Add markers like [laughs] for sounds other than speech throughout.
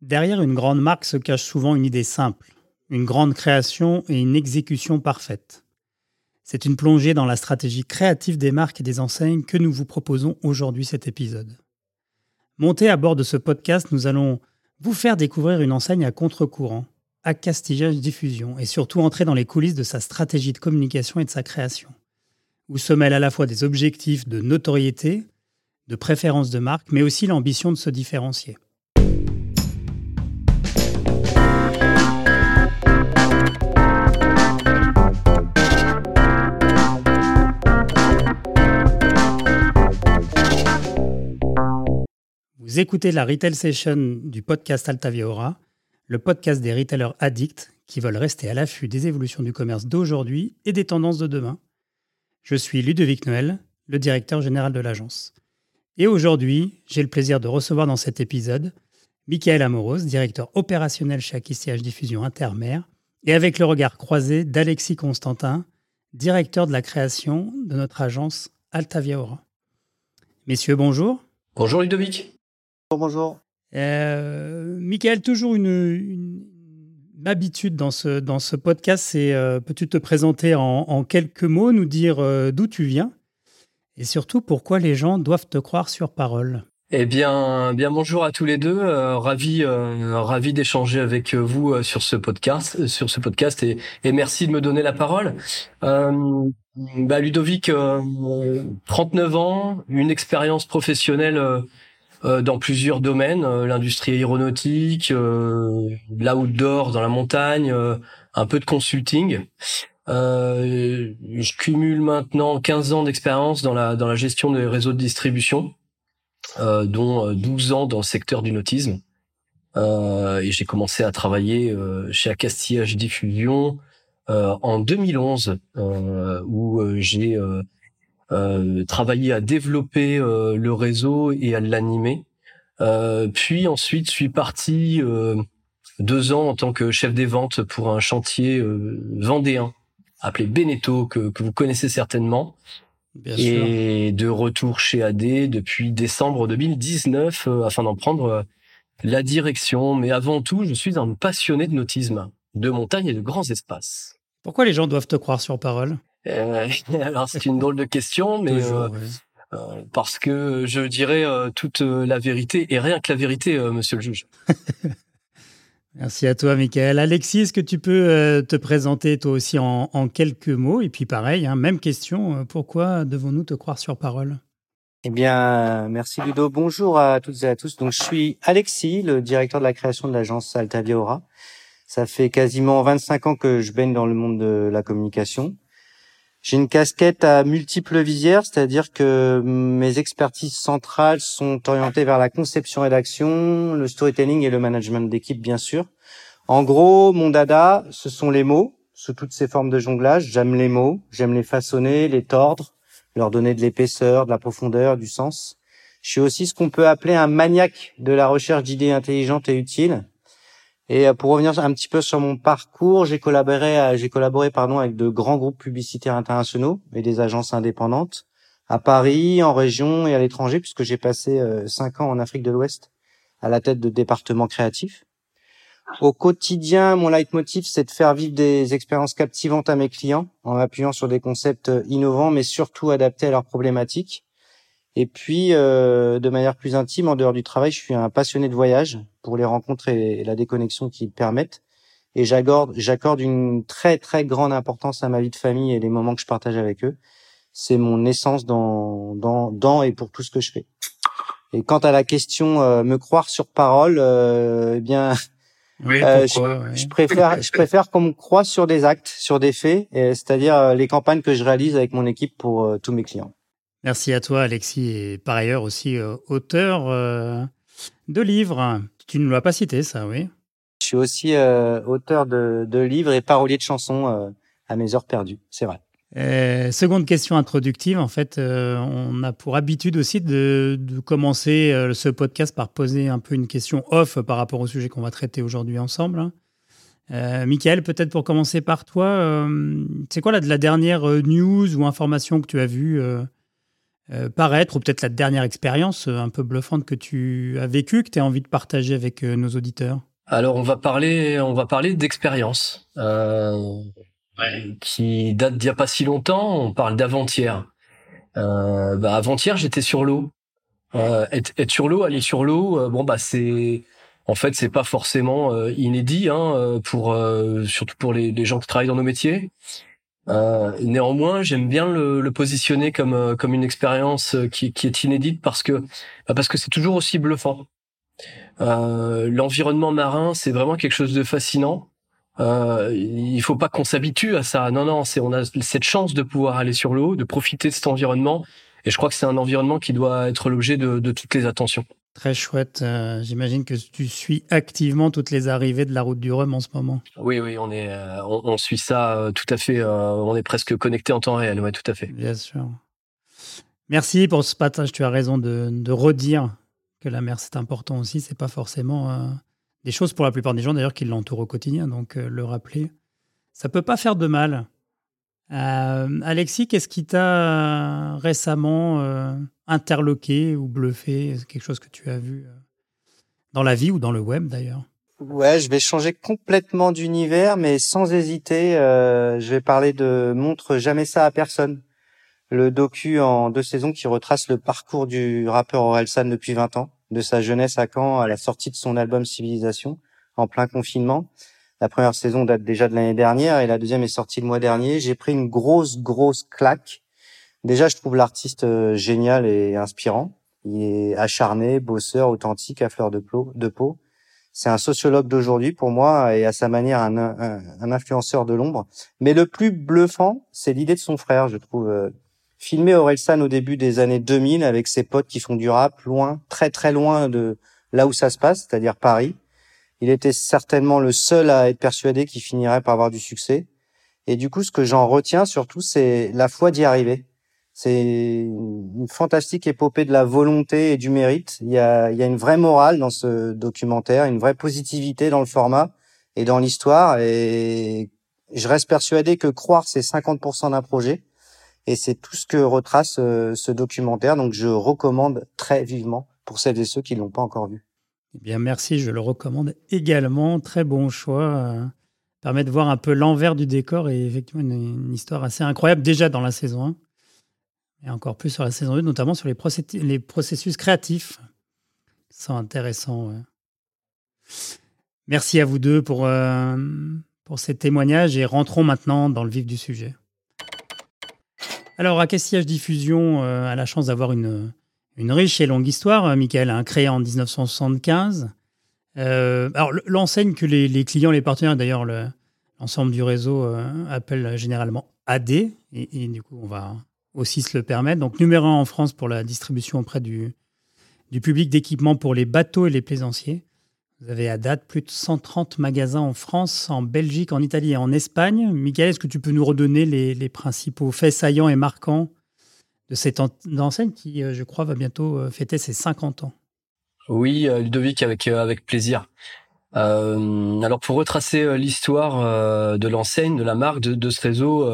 Derrière une grande marque se cache souvent une idée simple, une grande création et une exécution parfaite. C'est une plongée dans la stratégie créative des marques et des enseignes que nous vous proposons aujourd'hui cet épisode. Monté à bord de ce podcast, nous allons vous faire découvrir une enseigne à contre-courant, à Castillage Diffusion, et surtout entrer dans les coulisses de sa stratégie de communication et de sa création, où se mêlent à la fois des objectifs de notoriété, de préférence de marque, mais aussi l'ambition de se différencier. Vous écoutez la Retail Session du podcast Altaviora, le podcast des retailers addicts qui veulent rester à l'affût des évolutions du commerce d'aujourd'hui et des tendances de demain. Je suis Ludovic Noël, le directeur général de l'agence. Et aujourd'hui, j'ai le plaisir de recevoir dans cet épisode Michael Amoros, directeur opérationnel chez Acquisiage Diffusion Intermère, et avec le regard croisé d'Alexis Constantin, directeur de la création de notre agence Altaviora. Messieurs, bonjour. Bonjour Ludovic. Bonjour. Euh, Michael, toujours une, habitude dans ce, dans ce podcast, c'est euh, peux-tu te présenter en, quelques mots, nous dire euh, d'où tu viens et surtout pourquoi les gens doivent te croire sur parole? Eh bien, bien bonjour à tous les deux. ravi, ravi d'échanger avec vous sur ce podcast, sur ce podcast, et, et, merci de me donner la parole. Bah, Ludovic, 39 ans, une expérience professionnelle euh, dans plusieurs domaines, euh, l'industrie aéronautique, euh, l'outdoor dans la montagne, euh, un peu de consulting. je cumule maintenant 15 ans d'expérience dans la dans la gestion des réseaux de distribution, dont 12 ans dans le secteur du nautisme. et j'ai commencé à travailler chez Acastillage Diffusion en 2011, où j'ai euh, travailler à développer euh, le réseau et à l'animer. Euh, puis ensuite, je suis parti deux ans en tant que chef des ventes pour un chantier vendéen appelé Beneteau que, que vous connaissez certainement. Bien et de retour chez AD depuis décembre 2019 afin d'en prendre la direction. Mais avant tout, je suis un passionné de nautisme, de montagne et de grands espaces. Pourquoi les gens doivent te croire sur parole? euh, [laughs] alors c'est une drôle de question, mais euh, euh, parce que je dirais toute la vérité et rien que la vérité, Monsieur le juge. [laughs] Merci à toi, Michael. Alexis, est-ce que tu peux te présenter toi aussi en, quelques mots? Et puis pareil, hein, même question, pourquoi devons-nous te croire sur parole? Eh bien, merci Ludo. Bonjour à toutes et à tous. Donc, je suis Alexis, le directeur de la création de l'agence Altavia Aura. Ça fait quasiment 25 ans que je baigne dans le monde de la communication. J'ai une casquette à multiples visières, c'est-à-dire que mes expertises centrales sont orientées vers la conception et l'action, le storytelling et le management d'équipe, bien sûr. En gros, mon dada, ce sont les mots, sous toutes ces formes de jonglage. J'aime les mots, j'aime les façonner, les tordre, leur donner de l'épaisseur, de la profondeur, du sens. Je suis aussi ce qu'on peut appeler un maniaque de la recherche d'idées intelligentes et utiles. Et euh, pour revenir un petit peu sur mon parcours, j'ai collaboré, euh, j'ai collaboré pardon avec de grands groupes publicitaires internationaux et des agences indépendantes à Paris, en région et à l'étranger, puisque j'ai passé euh, cinq ans en Afrique de l'Ouest à la tête de départements créatifs. Au quotidien, mon leitmotiv, c'est de faire vivre des expériences captivantes à mes clients en appuyant sur des concepts innovants, mais surtout adaptés à leurs problématiques et puis, euh, de manière plus intime, en dehors du travail, je suis un passionné de voyage pour les rencontres et la déconnexion qu'ils permettent. Et j'accorde, j'accorde une très très grande importance à ma vie de famille et les moments que je partage avec eux. C'est mon essence dans, dans, dans et pour tout ce que je fais. Et quant à la question euh, me croire sur parole, euh, eh bien, [laughs] oui, pourquoi, je, je, préfère je préfère qu'on me croie sur des actes, sur des faits, c'est-à-dire les campagnes que je réalise avec mon équipe pour tous mes clients. Merci à toi, Alexis, et par ailleurs aussi euh, auteur euh, de livres. Tu ne l'as pas cité, ça, oui Je suis aussi euh, auteur de, de, livres et parolier de chansons à mes heures perdues, c'est vrai. seconde question introductive, en fait, on a pour habitude aussi de, de commencer ce podcast par poser un peu une question off par rapport au sujet qu'on va traiter aujourd'hui ensemble. Euh, Michael, peut-être pour commencer par toi, c'est quoi la, la dernière news ou information que tu as vue paraître, ou peut-être la dernière expérience un peu bluffante que tu as vécue, que tu as envie de partager avec nos auditeurs? Alors, on va parler, on va parler d'expérience qui date d'il n'y a pas si longtemps. On parle d'avant-hier. Bah, avant-hier, j'étais sur l'eau. Être, être, sur l'eau, aller sur l'eau, bon bah c'est en fait, c'est pas forcément euh, inédit hein, euh, pour euh, surtout pour les, les, gens qui travaillent dans nos métiers. Néanmoins, j'aime bien le, le, positionner comme comme une expérience qui, qui, est inédite parce que bah, parce que c'est toujours aussi bluffant. L'environnement marin, c'est vraiment quelque chose de fascinant. Euh, il faut pas qu'on s'habitue à ça. Non, non, c'est on a cette chance de pouvoir aller sur l'eau, de profiter de cet environnement. Et je crois que c'est un environnement qui doit être l'objet de, de toutes les attentions. Très chouette. Euh, j'imagine que tu suis activement toutes les arrivées de la route du Rhum en ce moment. Oui, oui, on est, euh, on, suit ça euh, tout à fait. on est presque connecté en temps réel. Oui, tout à fait. Bien sûr. Merci pour ce partage. Tu as raison de, redire que la mer c'est important aussi. C'est pas forcément des choses pour la plupart des gens d'ailleurs qui l'entourent au quotidien. Donc le rappeler, ça peut pas faire de mal. Alexis, qu'est-ce qui t'a récemment interloqué ou bluffé? Quelque chose que tu as vu euh, dans la vie ou dans le web d'ailleurs Ouais, je vais changer complètement d'univers, mais sans hésiter, euh, je vais parler de Montre jamais ça à personne. Le docu en deux saisons qui retrace le parcours du rappeur Orelsan depuis 20 ans, de sa jeunesse à Caen à la sortie de son album Civilisation, en plein confinement. La première saison date déjà de l'année dernière et la deuxième est sortie le mois dernier. J'ai pris une grosse, grosse claque Déjà, je trouve l'artiste euh, génial et inspirant. Il est acharné, bosseur, authentique, à fleur de peau. C'est un sociologue d'aujourd'hui pour moi et à sa manière un, influenceur de l'ombre. Mais le plus bluffant, c'est l'idée de son frère, je trouve. Euh, filmer Orelsan au début des années 2000 avec ses potes qui font du rap, loin, très très loin de là où ça se passe, c'est-à-dire Paris. Il était certainement le seul à être persuadé qu'il finirait par avoir du succès. Et du coup, ce que j'en retiens surtout, c'est la foi d'y arriver. C'est une fantastique épopée de la volonté et du mérite. Il y a, il y a une vraie morale dans ce documentaire, une vraie positivité dans le format et dans l'histoire. Et je reste persuadé que croire, c'est 50% d'un projet. Et c'est tout ce que retrace euh, ce documentaire. Donc, je recommande très vivement pour celles et ceux qui l'ont pas encore vu. Eh bien, merci. Je le recommande également. Très bon choix. Euh, permet de voir un peu l'envers du décor et effectivement une, histoire assez incroyable déjà dans la saison 1 et encore plus sur la saison 2, notamment sur les, processus créatifs. qui sont intéressants. Merci à vous deux pour, euh, pour ces témoignages et rentrons maintenant dans le vif du sujet. Alors, Castillage Diffusion euh, a la chance d'avoir une, une riche et longue histoire. Euh, Michael a créé en 1975. alors, l'enseigne que les, clients, les partenaires, d'ailleurs, l'ensemble du réseau appelle généralement AD. Et, du coup, on va aussi se le permettre. Donc numéro un en France pour la distribution auprès du, public d'équipements pour les bateaux et les plaisanciers. Vous avez à date plus de 130 magasins en France, en Belgique, en Italie et en Espagne. Michael, est-ce que tu peux nous redonner les principaux faits saillants et marquants de cette enseigne qui, euh, je crois, va bientôt euh, fêter ses 50 ans Oui, euh, Ludovic, avec, avec plaisir. Alors pour retracer l'histoire de l'enseigne, de la marque, de, ce réseau,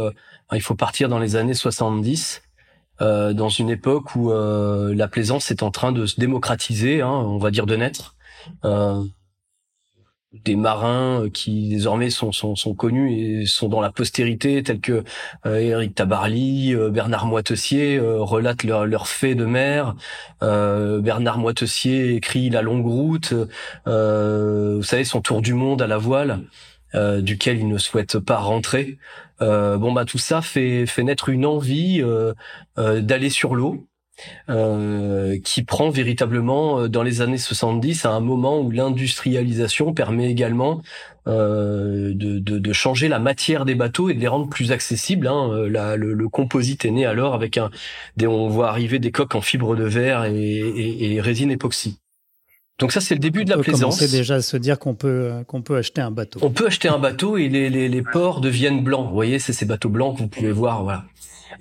il faut partir dans les années 70, euh, dans une époque où la plaisance est en train de se démocratiser, hein, on va dire de naître. Euh, des marins qui désormais sont, sont, connus et sont dans la postérité, tels que euh, Éric Tabarly, euh, Bernard Moitessier euh, relatent leurs leur faits de mer. Bernard Moitessier écrit La longue route, vous savez, son tour du monde à la voile. Euh, duquel il ne souhaite pas rentrer. Euh, bon bah tout ça fait fait naître une envie euh, d'aller sur l'eau. Qui prend véritablement dans les années 70 à un moment où l'industrialisation permet également de, de, de, changer la matière des bateaux et de les rendre plus accessibles. Hein. La, le, le, composite est né alors avec un, des, on voit arriver des coques en fibre de verre et, et, et résine époxy. Donc ça, c'est le début de la plaisance. On déjà à se dire qu'on peut qu'on peut acheter un bateau. On peut acheter un bateau et les, les, les ports deviennent blancs. Vous voyez, c'est ces bateaux blancs que vous pouvez voir. Voilà.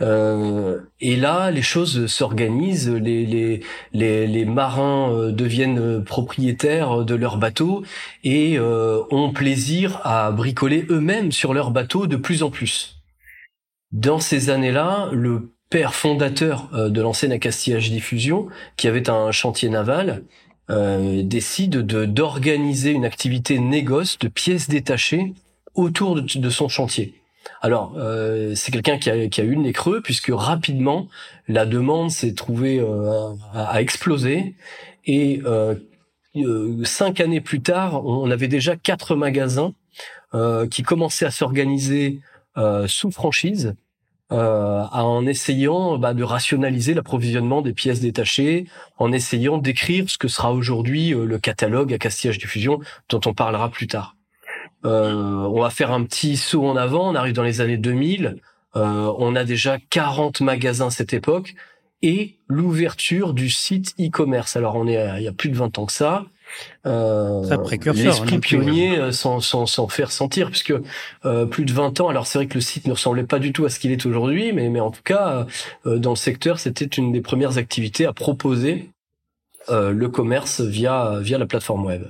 Euh, et là, les choses s'organisent. Les, marins euh, deviennent propriétaires de leurs bateaux et euh, ont plaisir à bricoler eux-mêmes sur leurs bateaux de plus en plus. Dans ces années-là, le père fondateur de l'ancienne Accastillage Diffusion, qui avait un chantier naval, décide de d'organiser une activité négoce de pièces détachées autour de, son chantier. Alors, euh, c'est quelqu'un qui a, qui a eu les creux puisque rapidement la demande s'est trouvée euh, à, exploser et euh, cinq années plus tard, on avait déjà quatre magasins qui commençaient à s'organiser sous franchise. en essayant bah, de rationaliser l'approvisionnement des pièces détachées, en essayant d'écrire ce que sera aujourd'hui le catalogue à Castillage Diffusion dont on parlera plus tard. Euh, on va faire un petit saut en avant. On arrive dans les années 2000. Euh, on a déjà 40 magasins à cette époque et l'ouverture du site e-commerce. Alors on est il y a plus de 20 ans que ça. Euh, L'esprit hein, pionnier euh, sans, sans, sans faire sentir, puisque euh, plus de 20 ans, alors c'est vrai que le site ne ressemblait pas du tout à ce qu'il est aujourd'hui, mais, mais en tout cas, euh, dans le secteur, c'était une des premières activités à proposer le commerce via, via la plateforme web.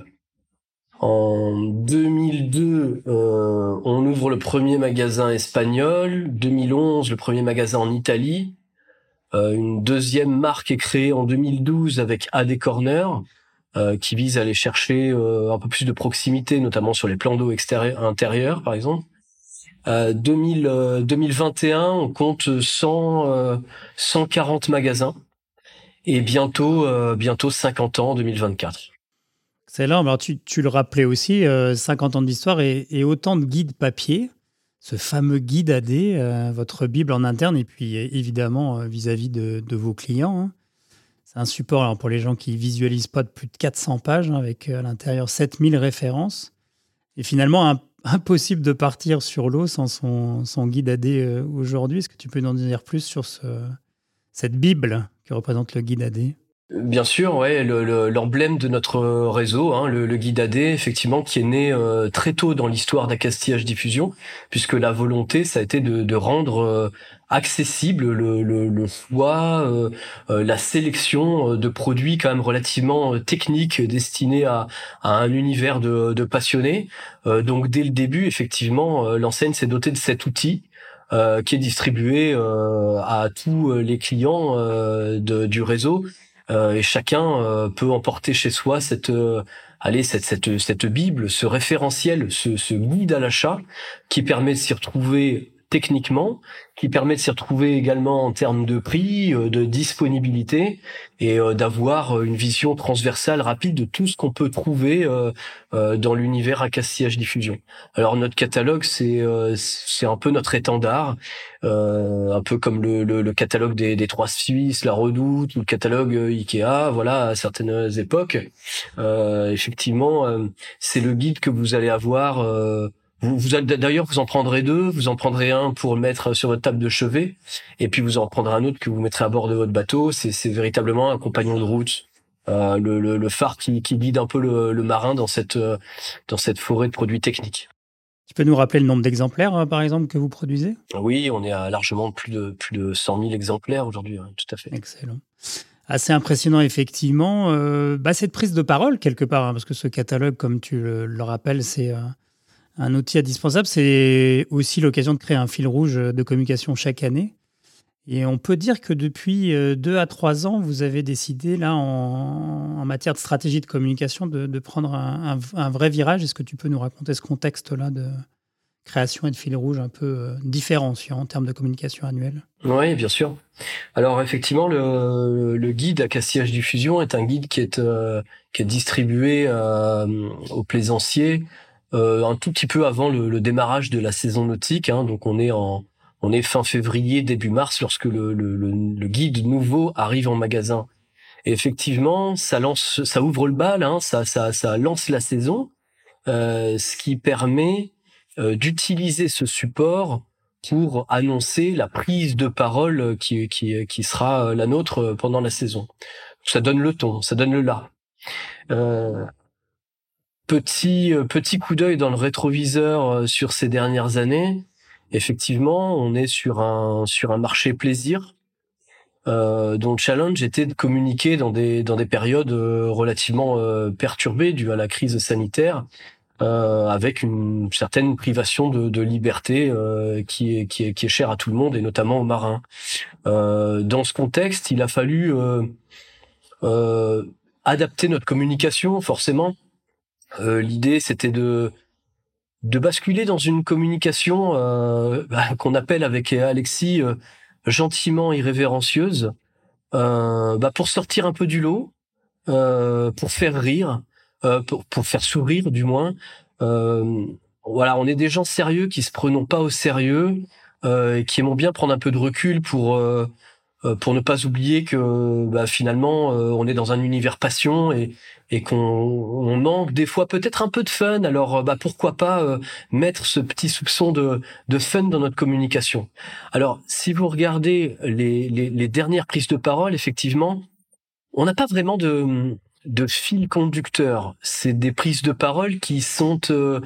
En 2002, euh, on ouvre le premier magasin espagnol. 2011, le premier magasin en Italie. Euh, une deuxième marque est créée en 2012 avec AD Corner, euh, qui vise à aller chercher un peu plus de proximité, notamment sur les plans d'eau intérieurs, par exemple. 2000, 2021, on compte 100, 140 magasins et bientôt, bientôt 50 ans en 2024. C'est là, tu, tu, le rappelais aussi, 50 euh, ans d'histoire et, autant de guides papier, ce fameux guide AD, euh, votre Bible en interne, et puis évidemment euh, vis-à-vis de, vos clients. Hein. C'est un support alors, pour les gens qui visualisent pas de plus de 400 pages, hein, avec à l'intérieur 7000 références. Et finalement, [laughs] impossible de partir sur l'eau sans son, son, guide AD aujourd'hui. Est-ce que tu peux nous en dire plus sur ce, cette Bible que représente le guide AD Bien sûr, ouais, l'emblème de notre réseau, hein, le, guide AD, effectivement, qui est né euh, très tôt dans l'histoire d'Acastillage Diffusion, puisque la volonté, ça a été de, rendre euh, accessible le, le, choix, euh, la sélection de produits quand même relativement techniques destinés à, un univers de, de passionnés. donc dès le début, effectivement, l'enseigne s'est dotée de cet outil. qui est distribué à tous les clients du réseau euh, et chacun euh, peut emporter chez soi cette euh, allez cette, cette cette bible, ce référentiel, ce, ce guide à l'achat qui permet de s'y retrouver techniquement, qui permet de s'y retrouver également en termes de prix, euh, de disponibilité et euh, d'avoir euh, une vision transversale rapide de tout ce qu'on peut trouver dans l'univers Accastillage Diffusion. Alors notre catalogue, c'est c'est un peu notre étendard, un peu comme le, le, catalogue des, des Trois Suisses, la Redoute ou le catalogue Ikea, voilà, à certaines époques. effectivement, c'est le guide que vous allez avoir vous, vous d'ailleurs, vous en prendrez deux. Vous en prendrez un pour le mettre sur votre table de chevet, et puis vous en prendrez un autre que vous mettrez à bord de votre bateau. C'est véritablement un compagnon de route, euh, le, le, le, phare qui, qui, guide un peu le, le, marin dans cette euh, dans cette forêt de produits techniques. Tu peux nous rappeler le nombre d'exemplaires, euh, par exemple, que vous produisez? Oui, on est à largement plus de plus de 100 000 exemplaires aujourd'hui, hein, tout à fait. Excellent. Assez impressionnant, effectivement. Euh, bah, cette prise de parole, quelque part, hein, parce que ce catalogue, comme tu le, le rappelles, c'est euh, un outil indispensable, c'est aussi l'occasion de créer un fil rouge de communication chaque année. Et on peut dire que depuis euh, deux à trois ans, vous avez décidé, là, en, matière de stratégie de communication, de, prendre un, vrai virage. Est-ce que tu peux nous raconter ce contexte-là de création et de fil rouge un peu euh, différenciant en termes de communication annuelle? Oui, bien sûr. Alors, effectivement, le, guide à Castillage Diffusion est un guide qui est, euh, qui est distribué aux plaisanciers euh, un tout petit peu avant le, démarrage de la saison nautique. Hein, donc on est en on est fin février début mars lorsque le, le, guide nouveau arrive en magasin. Et effectivement, ça lance, ça ouvre le bal, hein, ça, ça, ça lance la saison, euh, ce qui permet euh, d'utiliser ce support pour annoncer la prise de parole qui, qui, qui sera la nôtre pendant la saison. Ça donne le ton, ça donne le là. Euh, petit euh, petit coup d'œil dans le rétroviseur euh, sur ces dernières années. Effectivement, on est sur un sur un marché plaisir euh, dont le challenge était de communiquer dans des dans des périodes euh, relativement perturbées dues à la crise sanitaire euh, avec une certaine privation de, de liberté euh, qui, est, qui, est, qui est chère à tout le monde et notamment aux marins. Euh, dans ce contexte, il a fallu adapter notre communication, forcément. L'idée, c'était de de basculer dans une communication bah, qu'on appelle avec Alexis gentiment irrévérencieuse, bah, pour sortir un peu du lot, pour faire rire, euh, pour, pour, faire sourire du moins. Euh, voilà, on est des gens sérieux qui se prenons pas au sérieux euh, et qui aimons bien prendre un peu de recul pour pour ne pas oublier que bah, finalement on est dans un univers passion et, et qu'on on manque des fois peut-être un peu de fun. Alors bah, pourquoi pas mettre ce petit soupçon de, de fun dans notre communication? Alors si vous regardez les, les, les dernières prises de parole, effectivement, on n'a pas vraiment de de fil conducteur. C'est des prises de parole qui sont euh,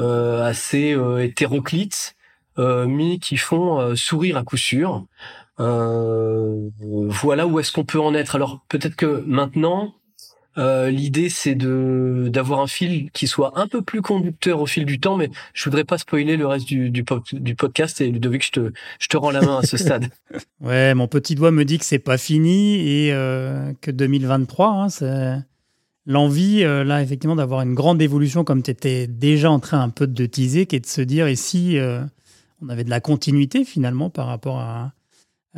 euh, assez euh, hétéroclites, mais qui font sourire à coup sûr. Voilà où est-ce qu'on peut en être. Alors peut-être que maintenant, euh, l'idée, c'est de d'avoir un fil qui soit un peu plus conducteur au fil du temps, mais je voudrais pas spoiler le reste du, du, du podcast. Et Ludovic, je te, je te rends la main à ce [laughs] stade. ouais, mon petit doigt me dit que c'est pas fini et euh, que 2023, hein, c'est l'envie, euh, là, effectivement, d'avoir une grande évolution, comme tu étais déjà en train un peu de teaser, qui est de se dire, ici, on avait de la continuité, finalement, par rapport à,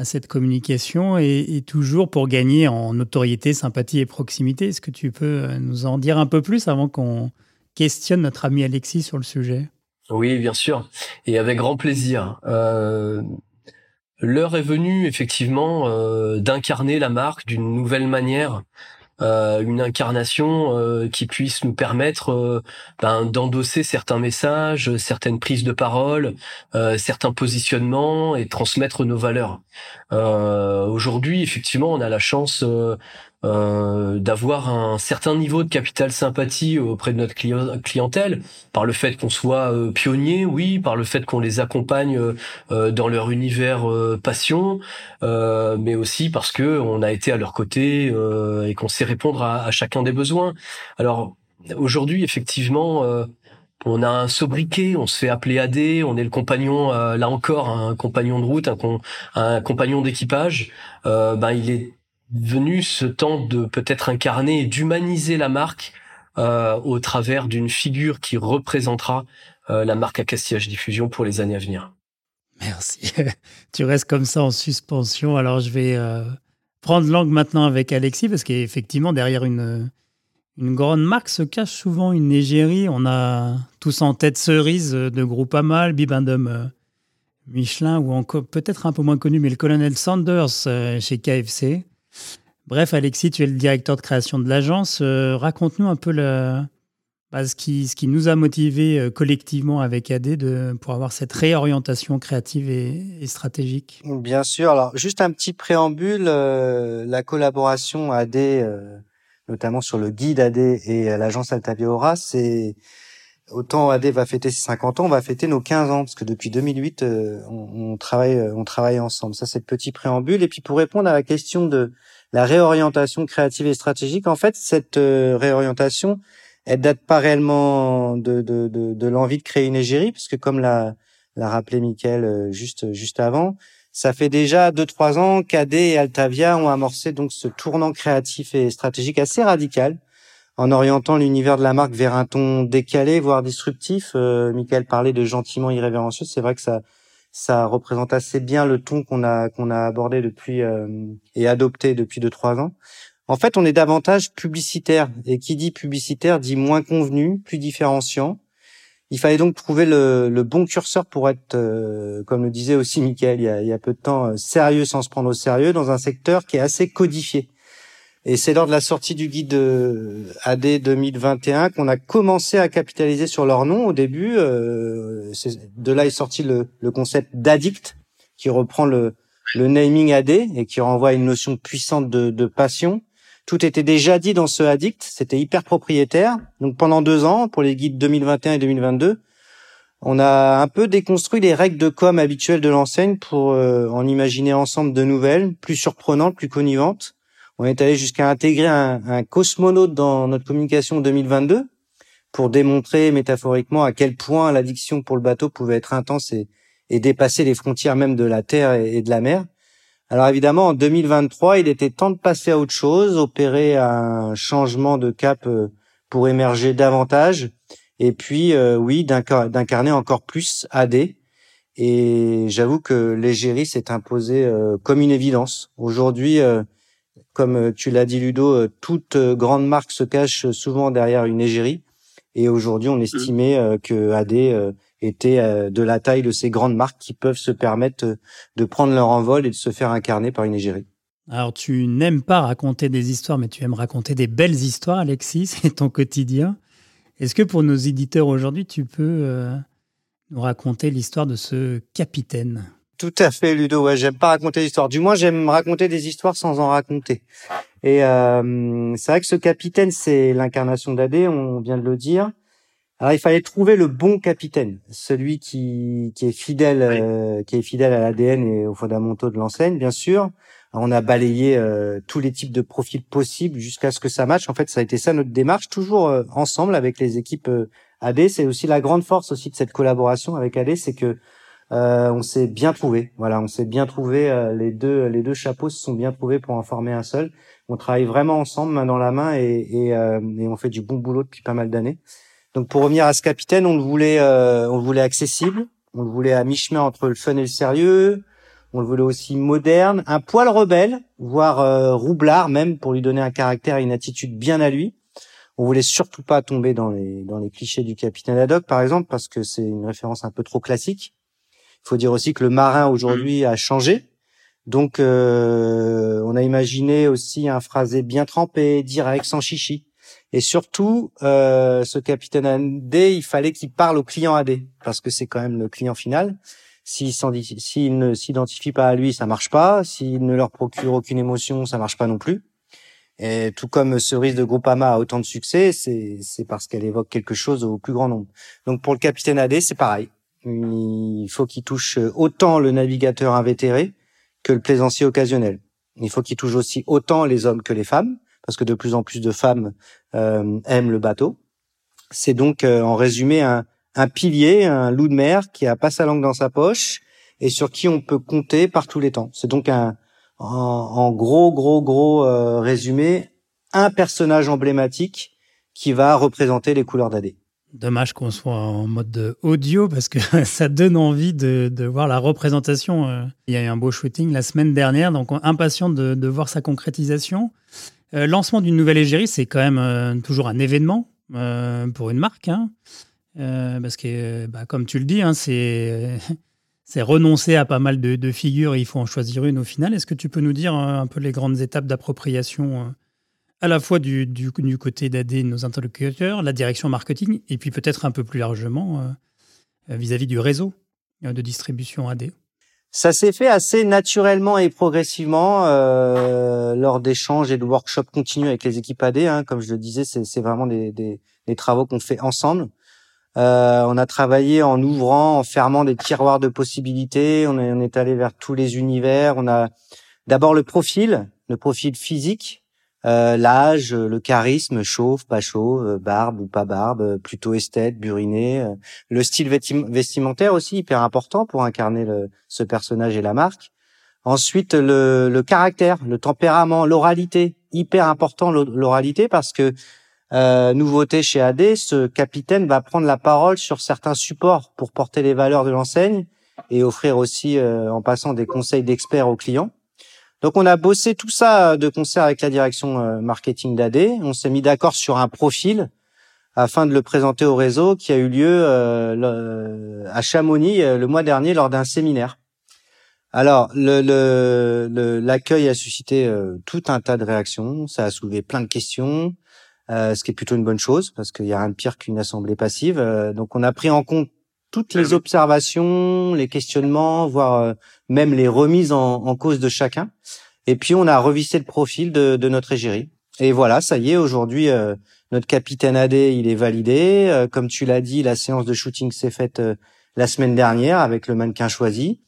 à cette communication et, toujours pour gagner en notoriété, sympathie et proximité. Est-ce que tu peux euh, nous en dire un peu plus avant qu'on questionne notre ami Alexis sur le sujet? Oui, bien sûr, et avec grand plaisir. Euh, l'heure est venue effectivement euh, d'incarner la marque d'une nouvelle manière euh, une incarnation euh, qui puisse nous permettre euh, ben, d'endosser certains messages, certaines prises de parole, certains positionnements et transmettre nos valeurs. Aujourd'hui, effectivement, on a la chance euh, d'avoir un certain niveau de capital sympathie auprès de notre clientèle par le fait qu'on soit euh, pionnier, oui, par le fait qu'on les accompagne euh, dans leur univers passion, mais aussi parce que on a été à leur côté et qu'on sait répondre à, chacun des besoins. Alors aujourd'hui, effectivement. on a un sobriquet, on se fait appeler AD, on est le compagnon, là encore, un compagnon de route, un compagnon d'équipage. ben il est venu ce temps de peut-être incarner et d'humaniser la marque euh, au travers d'une figure qui représentera euh, la marque Castillage Diffusion pour les années à venir. Merci. [laughs] tu restes comme ça en suspension. Alors je vais euh, prendre langue maintenant avec Alexis parce qu'effectivement derrière une, une grande marque se cache souvent une égérie. On a tous en tête Cerise de Groupama, Bibendum Michelin ou peut-être un peu moins connu mais le colonel Sanders chez KFC. Bref, Alexis, tu es le directeur de création de l'agence. Euh, raconte-nous un peu le, bah, ce, qui, ce qui nous a motivés euh, collectivement avec AD de, pour avoir cette réorientation créative et, stratégique. Bien sûr. Alors, juste un petit préambule. Euh, la collaboration AD, notamment sur le guide AD et l'agence Altaviora, c'est autant AD va fêter ses 50 ans, on va fêter nos 15 ans parce que depuis 2008 on, on, travaille on travaille ensemble. Ça c'est le petit préambule et puis pour répondre à la question de la réorientation créative et stratégique, en fait, cette euh, réorientation, elle date pas réellement de, de, de, de l'envie de créer une égérie, parce que comme l'a, l'a rappelé Mickaël euh, juste, juste avant, ça fait déjà deux trois ans qu'AD et Altavia ont amorcé donc ce tournant créatif et stratégique assez radical en orientant l'univers de la marque vers un ton décalé, voire disruptif. Euh, Michael parlait de gentiment irrévérencieux. C'est vrai que ça, ça représente assez bien le ton qu'on a qu'on a abordé depuis euh, et adopté depuis deux trois ans. En fait, on est davantage publicitaire et qui dit publicitaire dit moins convenu, plus différenciant. Il fallait donc trouver le, le bon curseur pour être, euh, comme le disait aussi Michael il y a, il y a peu de temps, euh, sérieux sans se prendre au sérieux dans un secteur qui est assez codifié. Et c'est lors de la sortie du guide AD 2021 qu'on a commencé à capitaliser sur leur nom. Au début, euh, de là est sorti le, concept d'addict, qui reprend le, le, naming AD et qui renvoie à une notion puissante de, passion. Tout était déjà dit dans ce addict, c'était hyper propriétaire. Donc pendant deux ans, pour les guides 2021 et 2022, on a un peu déconstruit les règles de com habituelles de l'enseigne pour euh, en imaginer ensemble de nouvelles, plus surprenantes, plus connivantes on est allé jusqu'à intégrer un, cosmonaute dans notre communication 2022 pour démontrer métaphoriquement à quel point l'addiction pour le bateau pouvait être intense et, et dépasser les frontières même de la terre et, de la mer. Alors évidemment, en 2023, il était temps de passer à autre chose, opérer un changement de cap euh, pour émerger davantage, et puis euh, oui, d'incarner encore plus AD. Et j'avoue que l'égérie s'est imposée euh, comme une évidence. Aujourd'hui, comme tu l'as dit Ludo, toute grande marque se cache souvent derrière une égérie. Et aujourd'hui, on mmh. estimait euh, que AD euh, était euh, de la taille de ces grandes marques qui peuvent se permettre de prendre leur envol et de se faire incarner par une égérie. Alors, tu n'aimes pas raconter des histoires, mais tu aimes raconter des belles histoires, Alexis, [laughs] c'est ton quotidien. Est-ce que pour nos éditeurs aujourd'hui, tu peux nous raconter l'histoire de ce capitaine? Tout à fait, Ludo. Ouais, j'aime pas raconter l'histoire. Du moins, j'aime raconter des histoires sans en raconter. Et euh, c'est vrai que ce capitaine, c'est l'incarnation d'AD, on vient de le dire. Alors il fallait trouver le bon capitaine, celui qui, qui est fidèle, euh, qui est fidèle à l'ADN et aux fondamentaux de l'enseigne, bien sûr. on a balayé euh, tous les types de profils possibles jusqu'à ce que ça matche. En fait, ça a été ça notre démarche, toujours euh, ensemble avec les équipes AD. C'est aussi la grande force aussi de cette collaboration avec AD, c'est que on s'est bien trouvé. Voilà, on s'est bien trouvé. les deux les deux chapeaux se sont bien trouvés pour en former un seul on travaille vraiment ensemble, main dans la main, et, euh, et, on fait du bon boulot depuis pas mal d'années. Donc pour revenir à ce capitaine, on le voulait, euh, on le voulait accessible, on le voulait à mi-chemin entre le fun et le sérieux, on le voulait aussi moderne, un poil rebelle, voire euh, roublard même, pour lui donner un caractère et une attitude bien à lui. On voulait surtout pas tomber dans les dans les clichés du capitaine Haddock, par exemple, parce que c'est une référence un peu trop classique. Il faut dire aussi que le marin aujourd'hui a changé. Donc, euh, on a imaginé aussi un phrasé bien trempé, direct, sans chichi. Et surtout, euh, ce capitaine AD, il fallait qu'il parle au client AD, parce que c'est quand même le client final. S'il, s'il ne s'identifie pas à lui, ça marche pas. S'il ne leur procure aucune émotion, ça marche pas non plus. Et tout comme Cerise de Groupama a autant de succès, c'est, c'est parce qu'elle évoque quelque chose au plus grand nombre. Donc pour le capitaine AD, c'est pareil. Il faut qu'il touche autant le navigateur invétéré que le plaisancier occasionnel. Il faut qu'il touche aussi autant les hommes que les femmes, parce que de plus en plus de femmes euh, aiment le bateau. C'est donc euh, en résumé un, un, pilier, un loup de mer qui a pas sa langue dans sa poche et sur qui on peut compter par tous les temps. C'est donc un, en, gros, gros, gros euh, résumé, un personnage emblématique qui va représenter les couleurs d'AD. Dommage qu'on soit en mode audio parce que [laughs] ça donne envie de, voir la représentation. Euh. Il y a eu un beau shooting la semaine dernière, donc impatient de, voir sa concrétisation. Euh, lancement d'une nouvelle égérie, c'est quand même euh, toujours un événement pour une marque. Hein. parce que, bah, comme tu le dis, hein, c'est [laughs] renoncer à pas mal de, de, figures il faut en choisir une au final. Est-ce que tu peux nous dire un peu les grandes étapes d'appropriation à la fois du, du, du côté d'AD nos interlocuteurs, la direction marketing, et puis peut-être un peu plus largement euh, vis-à-vis du réseau euh, de distribution AD Ça s'est fait assez naturellement et progressivement euh, lors d'échanges et de workshops continus avec les équipes AD. Hein, comme je le disais, c'est vraiment des, des, des travaux qu'on fait ensemble. Euh, on a travaillé en ouvrant, en fermant des tiroirs de possibilités. On est, on est allé vers tous les univers. On a d'abord le profil, le profil physique euh, l'âge, le charisme, chauve, pas chauve, euh, barbe ou pas barbe, euh, plutôt esthète, buriné, le style vestimentaire aussi hyper important pour incarner le, ce personnage et la marque. Ensuite, le, le caractère, le tempérament, l'oralité, hyper important l'oralité parce que euh, nouveauté chez AD, ce capitaine va prendre la parole sur certains supports pour porter les valeurs de l'enseigne et offrir aussi, en passant, des conseils d'experts aux clients. Donc on a bossé tout ça de concert avec la direction euh, marketing d'AD. On s'est mis d'accord sur un profil afin de le présenter au réseau qui a eu lieu euh, à Chamonix euh, le mois dernier lors d'un séminaire. Alors l'accueil a suscité tout un tas de réactions, ça a soulevé plein de questions, ce qui est plutôt une bonne chose parce qu'il y a rien de pire qu'une assemblée passive. donc on a pris en compte toutes les observations, les questionnements, voire euh, même les remises en, en, cause de chacun. Et puis on a revissé le profil de, de notre égérie. Et voilà, ça y est, aujourd'hui, euh, notre capitaine AD, il est validé. Euh, comme tu l'as dit, la séance de shooting s'est faite la semaine dernière avec le mannequin choisi.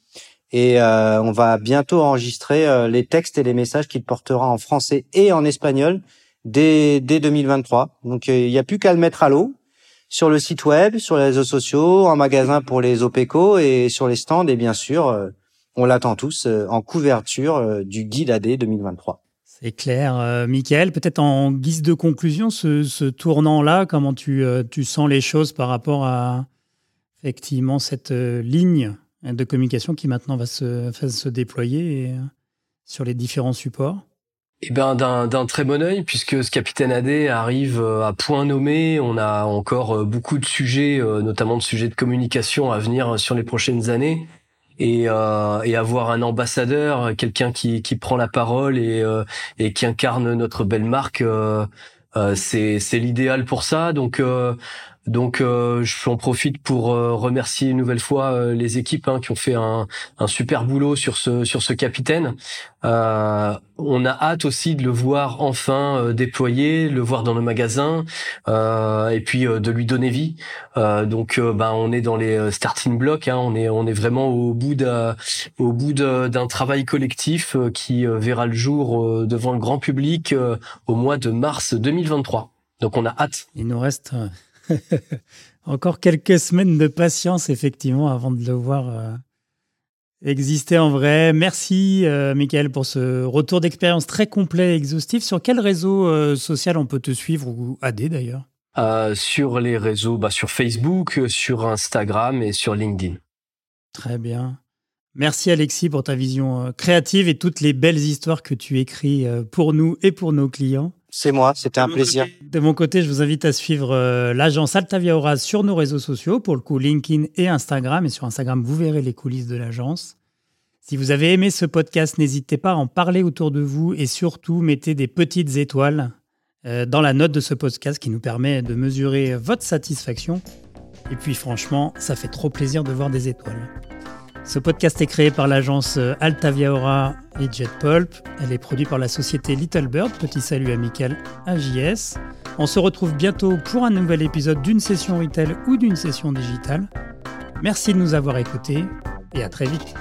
Et on va bientôt enregistrer les textes et les messages qu'il portera en français et en espagnol dès, dès 2023. Donc il n'y a plus qu'à le mettre à l'eau. Sur le site web, sur les réseaux sociaux, en magasin pour les OPECO et sur les stands. Et bien sûr, euh, on l'attend tous euh, en couverture euh, du guide AD 2023. C'est clair. Michael, peut-être en guise de conclusion, ce, tournant-là, comment tu, tu, sens les choses par rapport à effectivement cette ligne de communication qui maintenant va se, va se déployer sur les différents supports? Eh ben d'un très bon œil puisque ce capitaine AD arrive euh, à point nommé. On a encore euh, beaucoup de sujets, euh, notamment de sujets de communication à venir sur les prochaines années. Et, et avoir un ambassadeur, quelqu'un qui, qui prend la parole et, et qui incarne notre belle marque, c'est l'idéal pour ça. Donc donc, euh, je en profite pour euh, remercier une nouvelle fois euh, les équipes hein, qui ont fait un, un, super boulot sur ce sur ce capitaine. on a hâte aussi de le voir enfin déployer, le voir dans nos magasins, et puis de lui donner vie. donc, ben, on est dans les starting blocks. Hein, on est on est vraiment au bout d'un au bout d'un travail collectif qui verra le jour devant le grand public au mois de mars 2023. Donc, on a hâte. Il nous reste [laughs] Encore quelques semaines de patience, effectivement, avant de le voir euh, exister en vrai. Merci, euh, Michael, pour ce retour d'expérience très complet et exhaustif. Sur quel réseau euh, social on peut te suivre ou AD d'ailleurs? Sur les réseaux, bah, sur Facebook, sur Instagram et sur LinkedIn. Très bien. Merci Alexis pour ta vision créative et toutes les belles histoires que tu écris pour nous et pour nos clients. C'est moi, c'était un plaisir. de mon côté, je vous invite à suivre euh, l'agence Altavia Aura sur nos réseaux sociaux, pour le coup LinkedIn et Instagram. Et sur Instagram, vous verrez les coulisses de l'agence. Si vous avez aimé ce podcast, n'hésitez pas à en parler autour de vous et surtout mettez des petites étoiles euh, dans la note de ce podcast qui nous permet de mesurer votre satisfaction. Et puis franchement, ça fait trop plaisir de voir des étoiles. Ce podcast est créé par l'agence euh, Altavia Aura et JetPulp. Elle est produite par la société Little Bird. Petit salut amical à JS. On se retrouve bientôt pour un nouvel épisode d'une session retail ou d'une session digitale. Merci de nous avoir écoutés et à très vite.